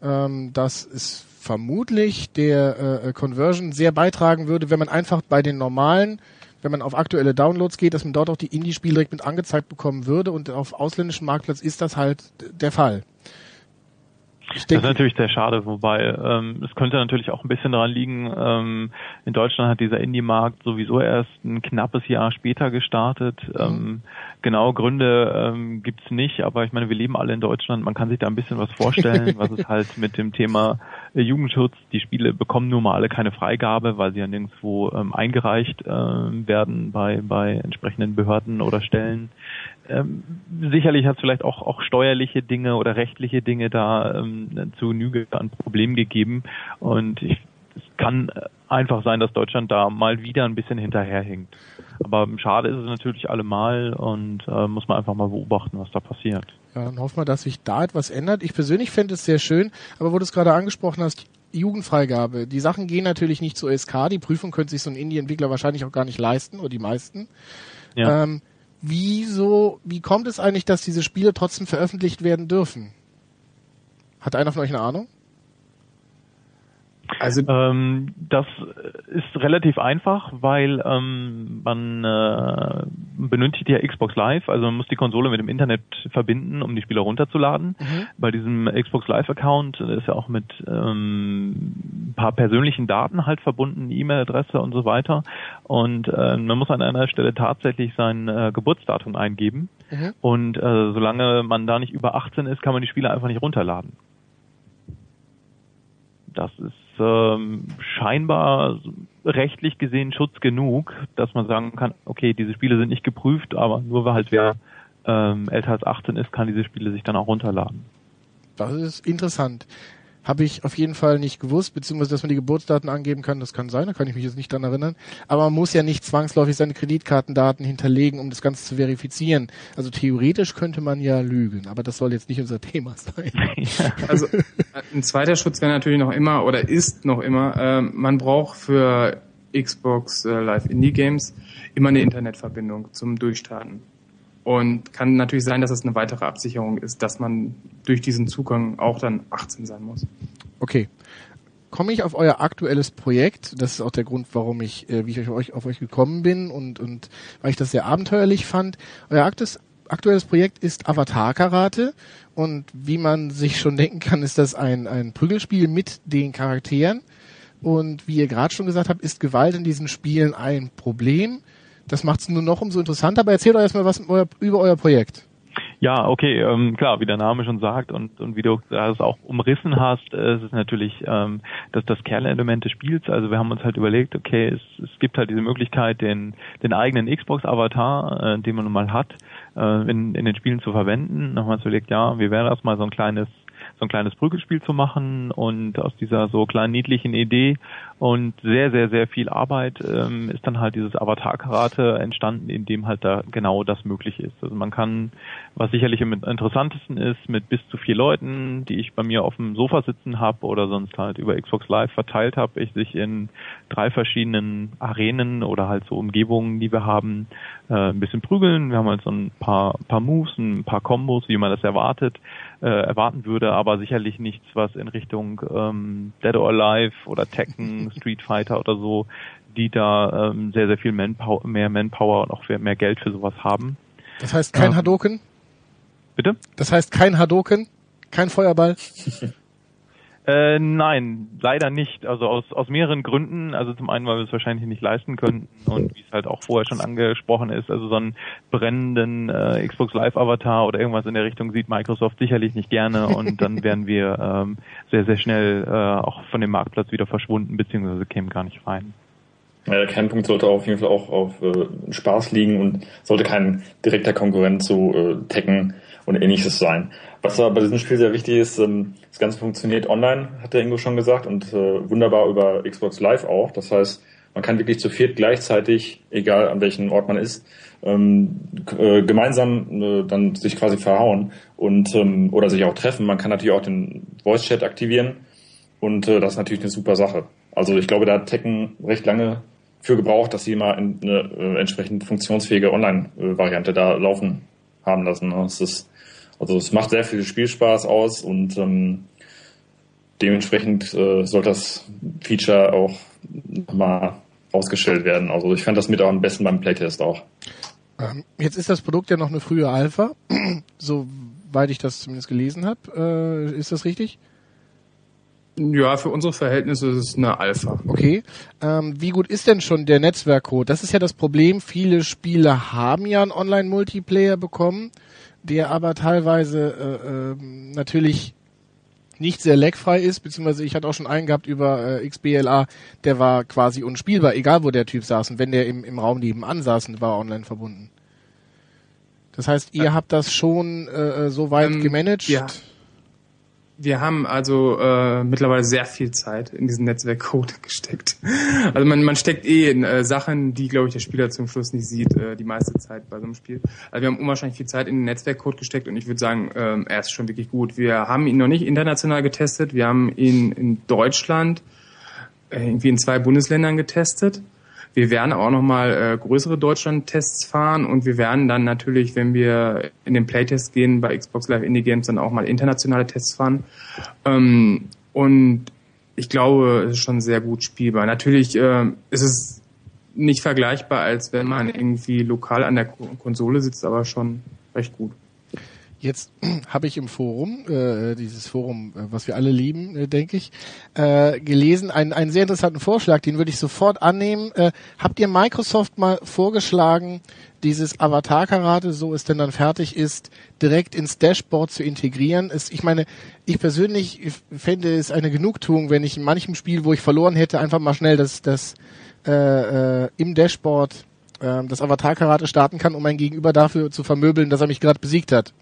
ähm, dass es vermutlich der äh, Conversion sehr beitragen würde, wenn man einfach bei den normalen, wenn man auf aktuelle Downloads geht, dass man dort auch die Indie-Spiele direkt mit angezeigt bekommen würde und auf ausländischen Marktplatz ist das halt der Fall. Denke, das ist natürlich sehr schade, wobei ähm, es könnte natürlich auch ein bisschen daran liegen, ähm, in Deutschland hat dieser Indie-Markt sowieso erst ein knappes Jahr später gestartet. Mhm. Ähm, genau Gründe ähm, gibt's nicht, aber ich meine, wir leben alle in Deutschland, man kann sich da ein bisschen was vorstellen, was es halt mit dem Thema äh, Jugendschutz, die Spiele bekommen nun mal alle keine Freigabe, weil sie ja nirgendwo ähm, eingereicht äh, werden bei, bei entsprechenden Behörden oder Stellen. Ähm, sicherlich hat es vielleicht auch, auch steuerliche Dinge oder rechtliche Dinge da ähm, zu Genüge an Problemen gegeben. Und ich, es kann einfach sein, dass Deutschland da mal wieder ein bisschen hinterherhinkt. Aber schade ist es natürlich allemal und äh, muss man einfach mal beobachten, was da passiert. Ja, dann hoffen wir, dass sich da etwas ändert. Ich persönlich fände es sehr schön, aber wo du es gerade angesprochen hast, Jugendfreigabe. Die Sachen gehen natürlich nicht zur SK, die Prüfung könnte sich so ein Indie-Entwickler wahrscheinlich auch gar nicht leisten, oder die meisten. Ja. Ähm, wieso, wie kommt es eigentlich, dass diese Spiele trotzdem veröffentlicht werden dürfen? Hat einer von euch eine Ahnung? Also ähm, das ist relativ einfach, weil ähm, man äh, benötigt ja Xbox Live, also man muss die Konsole mit dem Internet verbinden, um die Spiele runterzuladen. Mhm. Bei diesem Xbox Live Account ist ja auch mit ähm, ein paar persönlichen Daten halt verbunden, E-Mail-Adresse und so weiter. Und äh, man muss an einer Stelle tatsächlich sein äh, Geburtsdatum eingeben. Mhm. Und äh, solange man da nicht über 18 ist, kann man die Spiele einfach nicht runterladen. Das ist ähm, scheinbar rechtlich gesehen Schutz genug, dass man sagen kann, okay, diese Spiele sind nicht geprüft, aber nur weil halt wer ähm, älter als 18 ist, kann diese Spiele sich dann auch runterladen. Das ist interessant. Habe ich auf jeden Fall nicht gewusst, beziehungsweise dass man die Geburtsdaten angeben kann, das kann sein, da kann ich mich jetzt nicht dran erinnern. Aber man muss ja nicht zwangsläufig seine Kreditkartendaten hinterlegen, um das Ganze zu verifizieren. Also theoretisch könnte man ja lügen, aber das soll jetzt nicht unser Thema sein. Also ein zweiter Schutz wäre natürlich noch immer oder ist noch immer, äh, man braucht für Xbox äh, Live Indie Games immer eine Internetverbindung zum Durchstarten. Und kann natürlich sein, dass es eine weitere Absicherung ist, dass man durch diesen Zugang auch dann 18 sein muss. Okay. Komme ich auf euer aktuelles Projekt, das ist auch der Grund, warum ich, äh, wie ich euch, auf euch gekommen bin und, und weil ich das sehr abenteuerlich fand. Euer aktes, aktuelles Projekt ist Avatar Karate und wie man sich schon denken kann, ist das ein, ein Prügelspiel mit den Charakteren. Und wie ihr gerade schon gesagt habt, ist Gewalt in diesen Spielen ein Problem. Das macht es nur noch umso interessanter. Aber erzählt euch erstmal was über euer Projekt. Ja, okay, ähm, klar, wie der Name schon sagt und, und wie du das auch umrissen hast, äh, es ist natürlich ähm, das, das Kernelement des Spiels. Also wir haben uns halt überlegt, okay, es, es gibt halt diese Möglichkeit, den, den eigenen Xbox-Avatar, äh, den man nun mal hat, äh, in, in den Spielen zu verwenden. Wir uns überlegt, ja, wie wäre das mal so ein kleines so ein kleines Prügelspiel zu machen und aus dieser so kleinen niedlichen Idee und sehr, sehr, sehr viel Arbeit ähm, ist dann halt dieses Avatar-Karate entstanden, in dem halt da genau das möglich ist. Also man kann, was sicherlich am interessantesten ist, mit bis zu vier Leuten, die ich bei mir auf dem Sofa sitzen habe oder sonst halt über Xbox Live verteilt habe, ich sich in drei verschiedenen Arenen oder halt so Umgebungen, die wir haben, äh, ein bisschen prügeln. Wir haben halt so ein paar, paar Moves, ein paar Kombos, wie man das erwartet äh, erwarten würde, aber sicherlich nichts, was in Richtung ähm, Dead or Alive oder Tekken, Street Fighter oder so, die da ähm, sehr, sehr viel Manpower, mehr Manpower und auch mehr Geld für sowas haben. Das heißt kein ähm, Hadoken? Bitte? Das heißt kein Hadoken? Kein Feuerball? Äh, nein, leider nicht. Also aus, aus mehreren Gründen. Also zum einen, weil wir es wahrscheinlich nicht leisten könnten und wie es halt auch vorher schon angesprochen ist, also so einen brennenden äh, Xbox Live Avatar oder irgendwas in der Richtung sieht Microsoft sicherlich nicht gerne und dann wären wir ähm, sehr, sehr schnell äh, auch von dem Marktplatz wieder verschwunden, beziehungsweise kämen gar nicht rein. Ja, der Kernpunkt sollte auf jeden Fall auch auf äh, Spaß liegen und sollte kein direkter Konkurrent zu äh, Tekken und ähnliches sein. Was aber bei diesem Spiel sehr wichtig ist, ähm, das Ganze funktioniert online, hat der Ingo schon gesagt, und äh, wunderbar über Xbox Live auch. Das heißt, man kann wirklich zu viert gleichzeitig, egal an welchem Ort man ist, ähm, äh, gemeinsam äh, dann sich quasi verhauen und ähm, oder sich auch treffen. Man kann natürlich auch den Voice Chat aktivieren und das ist natürlich eine super Sache. Also ich glaube, da hat Tekken recht lange für gebraucht, dass sie mal eine entsprechend funktionsfähige Online-Variante da laufen haben lassen. Ne? Es ist, also es macht sehr viel Spielspaß aus und ähm, dementsprechend äh, soll das Feature auch mal ausgestellt werden. Also ich fand das mit am besten beim Playtest auch. Ähm, jetzt ist das Produkt ja noch eine frühe Alpha, soweit ich das zumindest gelesen habe. Äh, ist das richtig? Ja, für unsere Verhältnisse ist es eine Alpha. Okay. Ähm, wie gut ist denn schon der Netzwerkcode? Das ist ja das Problem. Viele Spiele haben ja einen Online-Multiplayer bekommen, der aber teilweise äh, äh, natürlich nicht sehr lagfrei ist, beziehungsweise ich hatte auch schon einen gehabt über äh, XBLA, der war quasi unspielbar, egal wo der Typ saß. Und wenn der im, im Raum nebenan saß, war er online verbunden. Das heißt, ihr habt das schon äh, äh so weit ähm, gemanagt? Ja. Wir haben also äh, mittlerweile sehr viel Zeit in diesen Netzwerkcode gesteckt. Also man, man steckt eh in äh, Sachen, die, glaube ich, der Spieler zum Schluss nicht sieht, äh, die meiste Zeit bei so einem Spiel. Also wir haben unwahrscheinlich viel Zeit in den Netzwerkcode gesteckt und ich würde sagen, ähm, er ist schon wirklich gut. Wir haben ihn noch nicht international getestet. Wir haben ihn in Deutschland äh, irgendwie in zwei Bundesländern getestet. Wir werden auch nochmal äh, größere Deutschland-Tests fahren und wir werden dann natürlich, wenn wir in den Playtest gehen bei Xbox Live Indie Games, dann auch mal internationale Tests fahren. Ähm, und ich glaube, es ist schon sehr gut spielbar. Natürlich äh, ist es nicht vergleichbar, als wenn man irgendwie lokal an der Konsole sitzt, aber schon recht gut. Jetzt habe ich im Forum, äh, dieses Forum, äh, was wir alle lieben, äh, denke ich, äh, gelesen, einen, einen sehr interessanten Vorschlag, den würde ich sofort annehmen. Äh, habt ihr Microsoft mal vorgeschlagen, dieses Avatar-Karate, so es denn dann fertig ist, direkt ins Dashboard zu integrieren? Es, ich meine, ich persönlich fände es eine Genugtuung, wenn ich in manchem Spiel, wo ich verloren hätte, einfach mal schnell das, das äh, äh, im Dashboard äh, das Avatar-Karate starten kann, um mein Gegenüber dafür zu vermöbeln, dass er mich gerade besiegt hat.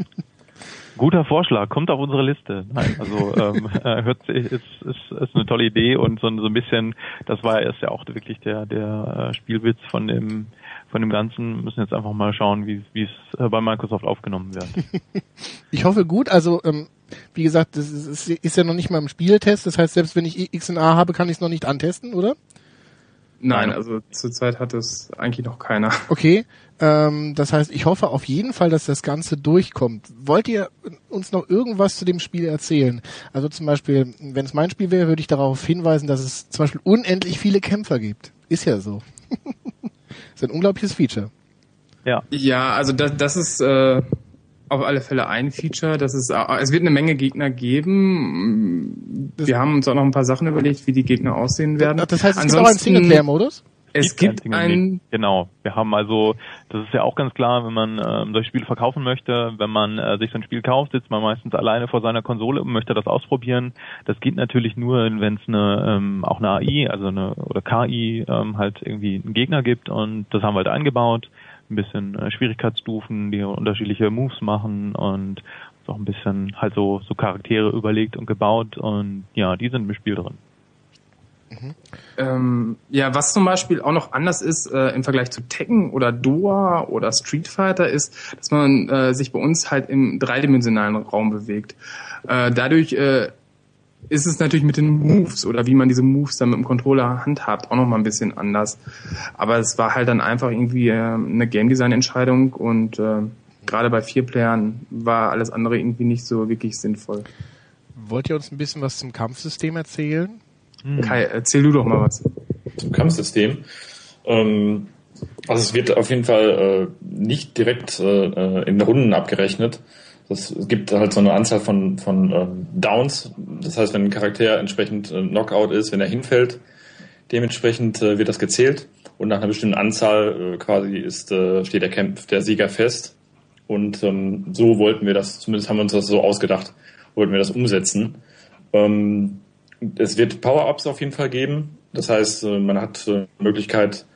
Guter Vorschlag, kommt auf unsere Liste. Nein, also ähm, äh, hört sich, ist, ist, ist eine tolle Idee und so, so ein bisschen, das war erst ja auch wirklich der der äh, Spielwitz von dem von dem Ganzen. Müssen jetzt einfach mal schauen, wie wie es äh, bei Microsoft aufgenommen wird. ich hoffe gut. Also ähm, wie gesagt, das ist, ist ja noch nicht mal im Spieltest. Das heißt, selbst wenn ich XNA habe, kann ich es noch nicht antesten, oder? Nein, also zurzeit hat es eigentlich noch keiner. Okay, ähm, das heißt, ich hoffe auf jeden Fall, dass das Ganze durchkommt. Wollt ihr uns noch irgendwas zu dem Spiel erzählen? Also zum Beispiel, wenn es mein Spiel wäre, würde ich darauf hinweisen, dass es zum Beispiel unendlich viele Kämpfer gibt. Ist ja so. ist ein unglaubliches Feature. Ja. Ja, also das, das ist äh, auf alle Fälle ein Feature. Das ist, äh, es wird eine Menge Gegner geben. Wir haben uns auch noch ein paar Sachen überlegt, wie die Gegner aussehen werden. Das heißt, es Ansonsten, gibt auch einen Singleplayer-Modus? Es gibt einen. Genau. Wir haben also, das ist ja auch ganz klar, wenn man ähm, das Spiel verkaufen möchte, wenn man äh, sich so ein Spiel kauft, sitzt man meistens alleine vor seiner Konsole und möchte das ausprobieren. Das geht natürlich nur, wenn es eine ähm, auch eine AI, also eine oder KI ähm, halt irgendwie einen Gegner gibt und das haben wir halt eingebaut. Ein bisschen äh, Schwierigkeitsstufen, die unterschiedliche Moves machen und auch ein bisschen halt so so Charaktere überlegt und gebaut und ja, die sind im Spiel drin. Mhm. Ähm, ja, was zum Beispiel auch noch anders ist äh, im Vergleich zu Tekken oder Doa oder Street Fighter ist, dass man äh, sich bei uns halt im dreidimensionalen Raum bewegt. Äh, dadurch äh, ist es natürlich mit den Moves oder wie man diese Moves dann mit dem Controller handhabt auch noch mal ein bisschen anders. Aber es war halt dann einfach irgendwie äh, eine Game Design Entscheidung und äh, gerade bei vier Playern war alles andere irgendwie nicht so wirklich sinnvoll. Wollt ihr uns ein bisschen was zum Kampfsystem erzählen? Hm. Kai, erzähl du doch mal was. Zum Kampfsystem. Ähm, also es wird auf jeden Fall äh, nicht direkt äh, in Runden abgerechnet, Das, es gibt halt so eine Anzahl von, von ähm, Downs. Das heißt, wenn ein Charakter entsprechend äh, Knockout ist, wenn er hinfällt, dementsprechend äh, wird das gezählt. Und nach einer bestimmten Anzahl äh, quasi ist, äh, steht der Kampf, der Sieger fest. Und ähm, so wollten wir das, zumindest haben wir uns das so ausgedacht, wollten wir das umsetzen. Ähm, es wird Power-Ups auf jeden Fall geben. Das heißt, äh, man hat äh, Möglichkeit,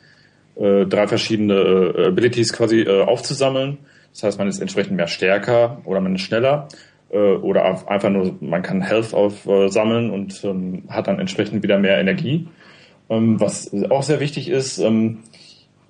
äh, drei verschiedene äh, Abilities quasi äh, aufzusammeln. Das heißt, man ist entsprechend mehr stärker oder man ist schneller äh, oder einfach nur, man kann Health aufsammeln und ähm, hat dann entsprechend wieder mehr Energie. Ähm, was auch sehr wichtig ist, ähm,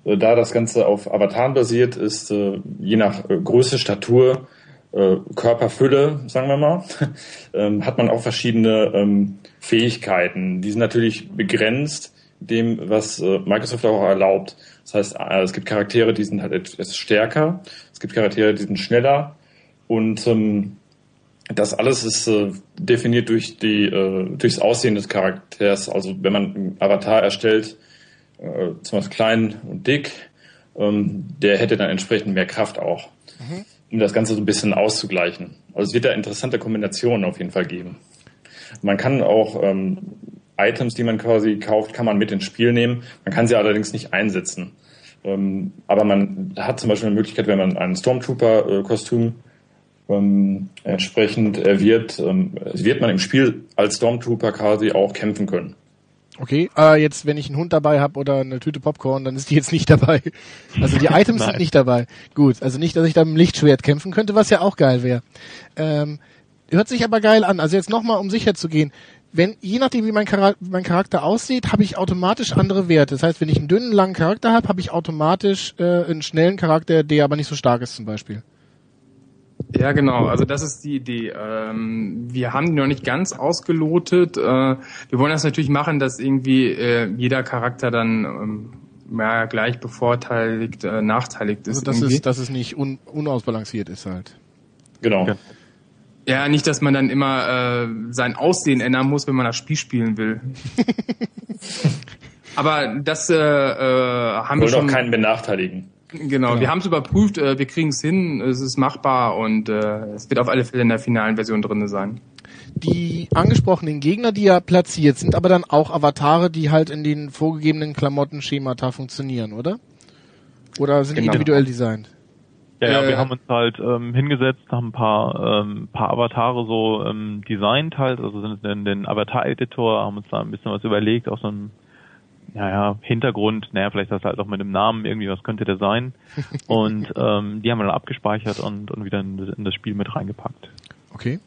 äh, da das Ganze auf Avataren basiert, ist äh, je nach äh, Größe, Statur, äh, Körperfülle, sagen wir mal, ähm, hat man auch verschiedene ähm, Fähigkeiten. Die sind natürlich begrenzt dem, was äh, Microsoft auch erlaubt. Das heißt, äh, es gibt Charaktere, die sind halt etwas stärker, gibt Charaktere, die sind schneller und ähm, das alles ist äh, definiert durch die äh, durchs Aussehen des Charakters. Also wenn man einen Avatar erstellt, äh, zum Beispiel klein und dick, ähm, der hätte dann entsprechend mehr Kraft auch, mhm. um das Ganze so ein bisschen auszugleichen. Also es wird da interessante Kombinationen auf jeden Fall geben. Man kann auch ähm, Items, die man quasi kauft, kann man mit ins Spiel nehmen. Man kann sie allerdings nicht einsetzen. Ähm, aber man hat zum Beispiel eine Möglichkeit, wenn man ein Stormtrooper-Kostüm ähm, entsprechend erwirbt, ähm, wird man im Spiel als Stormtrooper quasi auch kämpfen können. Okay, äh, jetzt wenn ich einen Hund dabei habe oder eine Tüte Popcorn, dann ist die jetzt nicht dabei. Also die Items sind nicht dabei. Gut, also nicht, dass ich da mit dem Lichtschwert kämpfen könnte, was ja auch geil wäre. Ähm, hört sich aber geil an. Also jetzt nochmal, um sicher zu gehen, wenn, je nachdem wie mein, Charakter, mein Charakter aussieht, habe ich automatisch andere Werte. Das heißt, wenn ich einen dünnen, langen Charakter habe, habe ich automatisch äh, einen schnellen Charakter, der aber nicht so stark ist zum Beispiel. Ja, genau. Also das ist die Idee. Ähm, wir haben die noch nicht ganz ausgelotet. Äh, wir wollen das natürlich machen, dass irgendwie äh, jeder Charakter dann ähm, ja, gleich bevorteiligt, äh, nachteiligt ist. Also das ist, dass es nicht un unausbalanciert ist halt. Genau. Ja. Ja, nicht, dass man dann immer äh, sein Aussehen ändern muss, wenn man das Spiel spielen will. Aber das äh, äh, haben wir, wir schon. auch keinen benachteiligen. Genau, genau. wir haben es überprüft, äh, wir kriegen es hin, es ist machbar und äh, es wird auf alle Fälle in der finalen Version drinne sein. Die angesprochenen Gegner, die ja platziert sind, aber dann auch Avatare, die halt in den vorgegebenen Klamottenschemata funktionieren, oder? Oder sind genau. individuell designt? Ja, ja, wir äh, haben uns halt ähm, hingesetzt, haben ein paar, ähm, paar Avatare so ähm, designt halt, also sind in den Avatar-Editor, haben uns da ein bisschen was überlegt, auch so ein naja, Hintergrund, naja, vielleicht das halt auch mit dem Namen irgendwie, was könnte der sein. Und ähm, die haben wir dann abgespeichert und, und wieder in, in das Spiel mit reingepackt. Okay.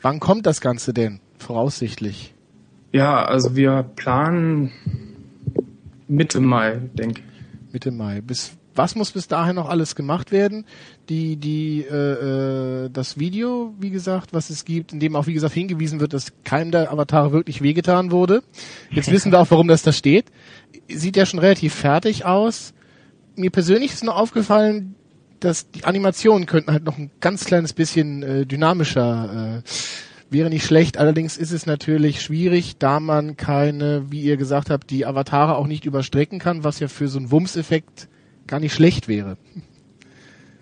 Wann kommt das Ganze denn, voraussichtlich? Ja, also wir planen Mitte Mai, denke ich. Mitte Mai. Bis was muss bis dahin noch alles gemacht werden? Die, die, äh, äh, das Video, wie gesagt, was es gibt, in dem auch wie gesagt hingewiesen wird, dass keinem der Avatare wirklich wehgetan wurde. Jetzt wissen wir auch, warum das da steht. Sieht ja schon relativ fertig aus. Mir persönlich ist nur aufgefallen, dass die Animationen könnten halt noch ein ganz kleines bisschen äh, dynamischer äh, wäre nicht schlecht. Allerdings ist es natürlich schwierig, da man keine, wie ihr gesagt habt, die Avatare auch nicht überstrecken kann, was ja für so einen Wumms-Effekt gar nicht schlecht wäre.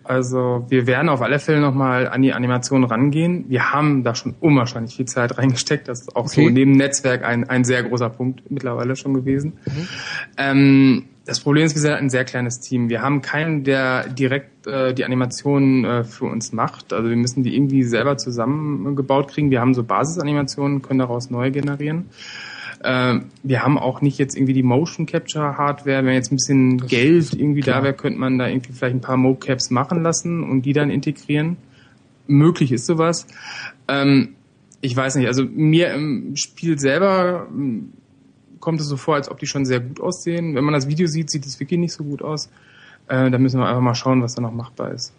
Also wir werden auf alle Fälle nochmal an die Animation rangehen. Wir haben da schon unwahrscheinlich viel Zeit reingesteckt. Das ist auch okay. so neben Netzwerk ein, ein sehr großer Punkt mittlerweile schon gewesen. Mhm. Ähm, das Problem ist, wir sind ein sehr kleines Team. Wir haben keinen, der direkt äh, die Animationen äh, für uns macht. Also wir müssen die irgendwie selber zusammengebaut kriegen. Wir haben so Basisanimationen, können daraus neue generieren. Äh, wir haben auch nicht jetzt irgendwie die Motion Capture Hardware. Wenn jetzt ein bisschen das Geld irgendwie klar. da wäre, könnte man da irgendwie vielleicht ein paar Mocaps machen lassen und die dann integrieren. Möglich ist sowas. Ähm, ich weiß nicht, also mir im Spiel selber ähm, kommt es so vor, als ob die schon sehr gut aussehen. Wenn man das Video sieht, sieht es wirklich nicht so gut aus. Äh, da müssen wir einfach mal schauen, was da noch machbar ist.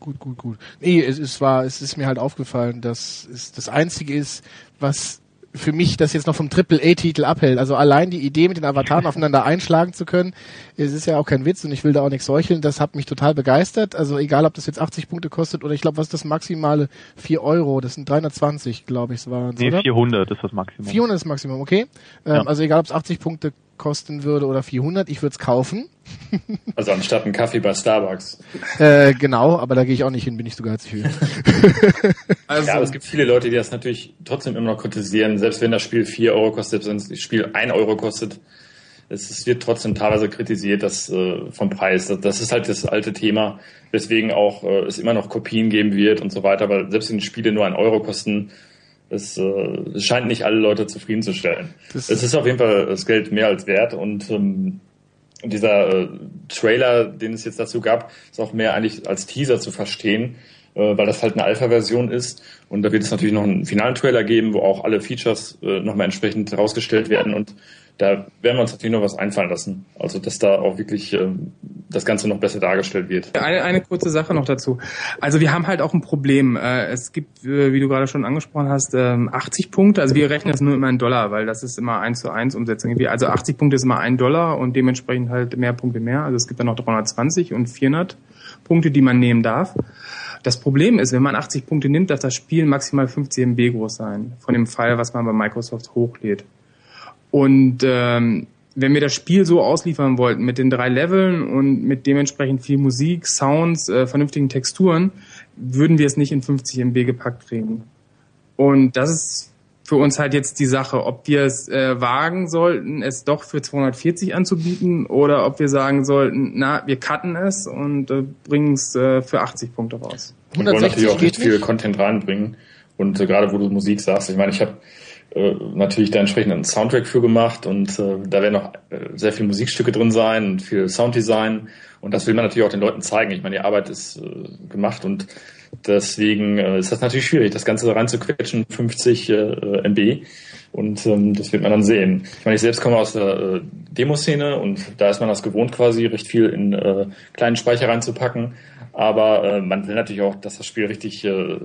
Gut, gut, gut. Nee, es, es war, es ist mir halt aufgefallen, dass es das einzige ist, was für mich das jetzt noch vom Triple-A-Titel abhält. Also allein die Idee, mit den Avataren aufeinander einschlagen zu können, es ist ja auch kein Witz und ich will da auch nichts heucheln, das hat mich total begeistert. Also egal, ob das jetzt 80 Punkte kostet oder ich glaube, was ist das maximale? 4 Euro, das sind 320, glaube ich, es waren Nee, oder? 400 ist das Maximum. 400 ist das Maximum, okay. Ähm, ja. Also egal, ob es 80 Punkte kosten würde oder 400, ich würde es kaufen. Also anstatt einen Kaffee bei Starbucks. Äh, genau, aber da gehe ich auch nicht hin, bin ich so geizig für. also, ja, aber es gibt viele Leute, die das natürlich trotzdem immer noch kritisieren, selbst wenn das Spiel 4 Euro kostet, selbst wenn das Spiel 1 Euro kostet. Es, wird trotzdem teilweise kritisiert, dass äh, vom Preis. Das, das ist halt das alte Thema, weswegen auch äh, es immer noch Kopien geben wird und so weiter, weil selbst wenn die Spiele nur 1 Euro kosten, es, äh, scheint nicht alle Leute zufriedenzustellen. Das es ist auf jeden Fall das Geld mehr als wert und ähm, dieser äh, Trailer, den es jetzt dazu gab, ist auch mehr eigentlich als Teaser zu verstehen, äh, weil das halt eine Alpha-Version ist. Und da wird es natürlich noch einen finalen Trailer geben, wo auch alle Features äh, nochmal entsprechend herausgestellt werden. Und da werden wir uns natürlich noch was einfallen lassen. Also dass da auch wirklich ähm, das Ganze noch besser dargestellt wird. Eine, eine kurze Sache noch dazu. Also wir haben halt auch ein Problem. Äh, es gibt, äh, wie du gerade schon angesprochen hast, ähm, 80 Punkte. Also wir rechnen das nur immer in Dollar, weil das ist immer eins zu eins Umsetzung. Also 80 Punkte ist immer ein Dollar und dementsprechend halt mehr Punkte mehr. Also es gibt dann noch 320 und 400 Punkte, die man nehmen darf. Das Problem ist, wenn man 80 Punkte nimmt, darf das Spiel maximal 50 MB groß sein. Von dem Fall, was man bei Microsoft hochlädt. Und ähm, wenn wir das Spiel so ausliefern wollten, mit den drei Leveln und mit dementsprechend viel Musik, Sounds, äh, vernünftigen Texturen, würden wir es nicht in 50 MB gepackt kriegen. Und das ist für uns halt jetzt die Sache, ob wir es äh, wagen sollten, es doch für 240 anzubieten oder ob wir sagen sollten, na, wir cutten es und äh, bringen es äh, für 80 Punkte raus. Wir wollen natürlich auch nicht viel Content reinbringen. Und äh, gerade wo du Musik sagst, ich meine, ich habe äh, natürlich da entsprechend einen Soundtrack für gemacht und äh, da werden noch äh, sehr viele Musikstücke drin sein und viel Sounddesign und das will man natürlich auch den Leuten zeigen. Ich meine, die Arbeit ist äh, gemacht und deswegen äh, ist das natürlich schwierig, das Ganze reinzuquetschen, 50 äh, MB und ähm, das wird man dann sehen. Ich meine, ich selbst komme aus der äh, Demoszene und da ist man das gewohnt quasi, recht viel in äh, kleinen Speicher reinzupacken, aber äh, man will natürlich auch, dass das Spiel richtig äh,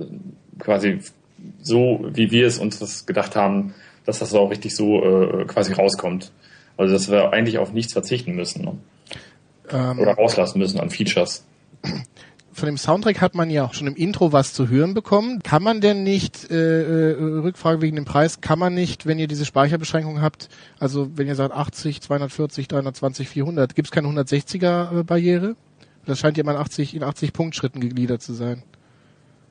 quasi so, wie wir es uns das gedacht haben, dass das auch richtig so äh, quasi rauskommt. Also dass wir eigentlich auf nichts verzichten müssen. Ne? Ähm, Oder rauslassen müssen an Features. Von dem Soundtrack hat man ja auch schon im Intro was zu hören bekommen. Kann man denn nicht, äh, äh Rückfrage wegen dem Preis, kann man nicht, wenn ihr diese Speicherbeschränkung habt, also wenn ihr sagt 80, 240, 320, 400, gibt es keine 160er Barriere? Das scheint ja mal in 80, in 80 Punktschritten gegliedert zu sein.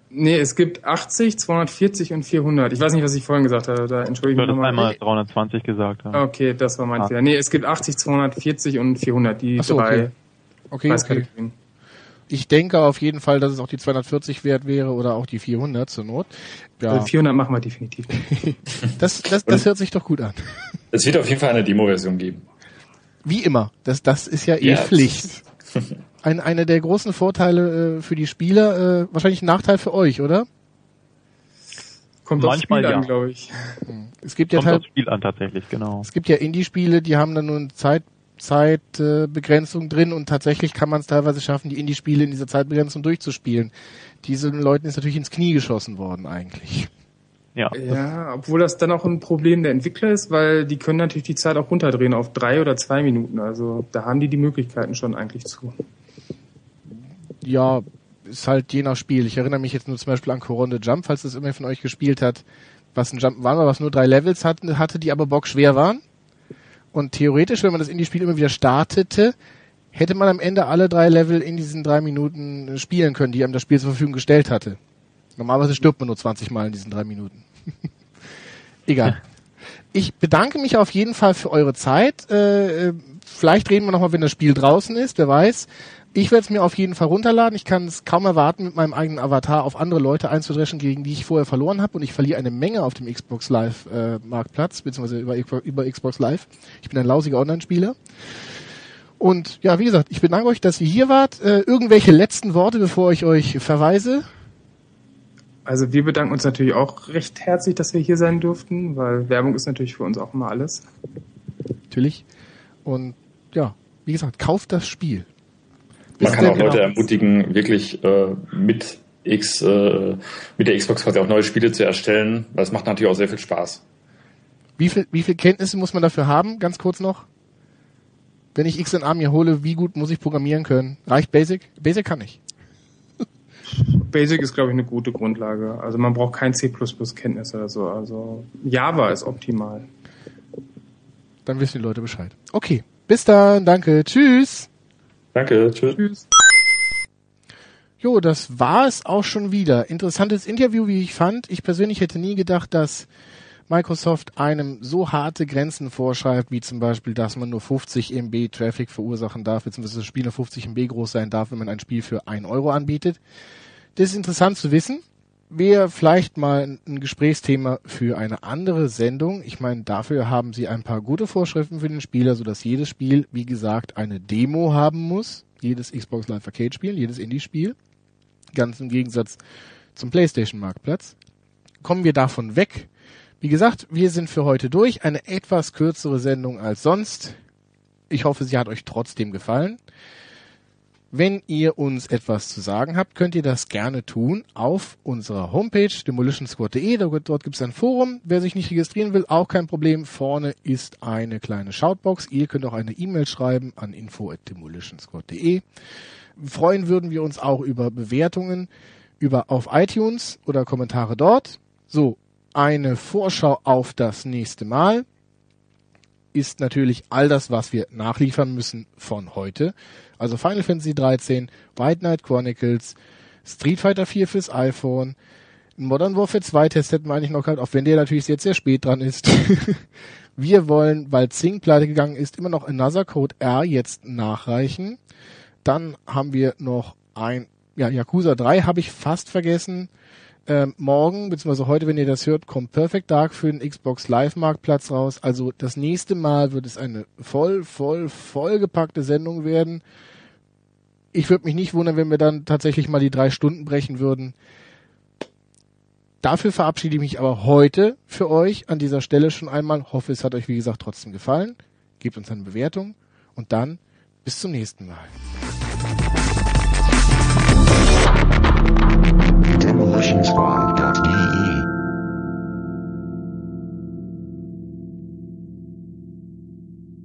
Nee, es gibt 80, 240 und 400. Ich weiß nicht, was ich vorhin gesagt habe. Da entschuldige ich mich nochmal. einmal 320 gesagt. Ja. Okay, das war mein ah. Fehler. Nee, es gibt 80, 240 und 400. Die so, drei. Okay, okay. okay. Ich denke auf jeden Fall, dass es auch die 240 wert wäre oder auch die 400 zur Not. Ja. Also 400 machen wir definitiv. das, das, das hört sich doch gut an. Es wird auf jeden Fall eine Demo-Version geben. Wie immer. Das, das ist ja eh ja, Pflicht. ein, einer der großen Vorteile äh, für die Spieler, äh, wahrscheinlich ein Nachteil für euch, oder? Kommt Manchmal Spiel ja. an, glaube ich. Es gibt ja Kommt aufs Spiel an tatsächlich, genau. Es gibt ja Indie-Spiele, die haben dann nur eine Zeit, Zeitbegrenzung äh, drin und tatsächlich kann man es teilweise schaffen, die Indie-Spiele in dieser Zeitbegrenzung durchzuspielen. Diesen Leuten ist natürlich ins Knie geschossen worden eigentlich. Ja. ja, obwohl das dann auch ein Problem der Entwickler ist, weil die können natürlich die Zeit auch runterdrehen auf drei oder zwei Minuten. Also da haben die die Möglichkeiten schon eigentlich zu ja, ist halt je nach Spiel. Ich erinnere mich jetzt nur zum Beispiel an Coronde Jump, falls das immer von euch gespielt hat, was ein Jump war, was nur drei Levels hatten, hatte, die aber bock schwer waren. Und theoretisch, wenn man das Indie-Spiel immer wieder startete, hätte man am Ende alle drei Level in diesen drei Minuten spielen können, die einem das Spiel zur Verfügung gestellt hatte. Normalerweise stirbt man nur 20 Mal in diesen drei Minuten. Egal. Ich bedanke mich auf jeden Fall für eure Zeit. Äh, äh vielleicht reden wir nochmal, wenn das Spiel draußen ist, wer weiß. Ich werde es mir auf jeden Fall runterladen. Ich kann es kaum erwarten, mit meinem eigenen Avatar auf andere Leute einzudreschen, gegen die ich vorher verloren habe. Und ich verliere eine Menge auf dem Xbox Live äh, Marktplatz, beziehungsweise über, über Xbox Live. Ich bin ein lausiger Online-Spieler. Und ja, wie gesagt, ich bedanke euch, dass ihr hier wart. Äh, irgendwelche letzten Worte, bevor ich euch verweise? Also wir bedanken uns natürlich auch recht herzlich, dass wir hier sein durften, weil Werbung ist natürlich für uns auch immer alles. Natürlich. Und ja, wie gesagt, kauft das Spiel. Man kann auch Leute genau. ermutigen, wirklich äh, mit X, äh, mit der Xbox quasi auch neue Spiele zu erstellen, weil es macht natürlich auch sehr viel Spaß. Wie viel, wie viel Kenntnisse muss man dafür haben? Ganz kurz noch. Wenn ich XNA mir hole, wie gut muss ich programmieren können? Reicht Basic? Basic kann ich. Basic ist, glaube ich, eine gute Grundlage. Also man braucht kein C++ Kenntnis oder so. Also Java ist optimal. Dann wissen die Leute Bescheid. Okay, bis dann, danke, tschüss. Danke, tschüss. tschüss. Jo, das war es auch schon wieder. Interessantes Interview, wie ich fand. Ich persönlich hätte nie gedacht, dass Microsoft einem so harte Grenzen vorschreibt, wie zum Beispiel, dass man nur 50 MB Traffic verursachen darf, beziehungsweise das Spiel nur 50 MB groß sein darf, wenn man ein Spiel für 1 Euro anbietet. Das ist interessant zu wissen. Wäre vielleicht mal ein Gesprächsthema für eine andere Sendung. Ich meine, dafür haben sie ein paar gute Vorschriften für den Spieler, sodass jedes Spiel, wie gesagt, eine Demo haben muss. Jedes Xbox Live Arcade Spiel, jedes Indie-Spiel. Ganz im Gegensatz zum PlayStation Marktplatz. Kommen wir davon weg. Wie gesagt, wir sind für heute durch. Eine etwas kürzere Sendung als sonst. Ich hoffe, sie hat euch trotzdem gefallen. Wenn ihr uns etwas zu sagen habt, könnt ihr das gerne tun auf unserer Homepage demolitionsquad.de. Dort gibt es ein Forum. Wer sich nicht registrieren will, auch kein Problem. Vorne ist eine kleine Shoutbox. Ihr könnt auch eine E-Mail schreiben an info@demolitionsquad.de. Freuen würden wir uns auch über Bewertungen über auf iTunes oder Kommentare dort. So, eine Vorschau auf das nächste Mal ist natürlich all das, was wir nachliefern müssen von heute. Also Final Fantasy 13, White Knight Chronicles, Street Fighter 4 fürs iPhone, Modern Warfare 2 Test hätten wir eigentlich noch gehabt, auch wenn der natürlich jetzt sehr spät dran ist. wir wollen, weil Zing pleite gegangen ist, immer noch Another Code R jetzt nachreichen. Dann haben wir noch ein, ja, Yakuza 3 habe ich fast vergessen. Ähm, morgen, beziehungsweise heute, wenn ihr das hört, kommt Perfect Dark für den Xbox Live Marktplatz raus. Also das nächste Mal wird es eine voll, voll, vollgepackte Sendung werden. Ich würde mich nicht wundern, wenn wir dann tatsächlich mal die drei Stunden brechen würden. Dafür verabschiede ich mich aber heute für euch an dieser Stelle schon einmal. Hoffe, es hat euch, wie gesagt, trotzdem gefallen. Gebt uns eine Bewertung und dann bis zum nächsten Mal. Demolition Squad.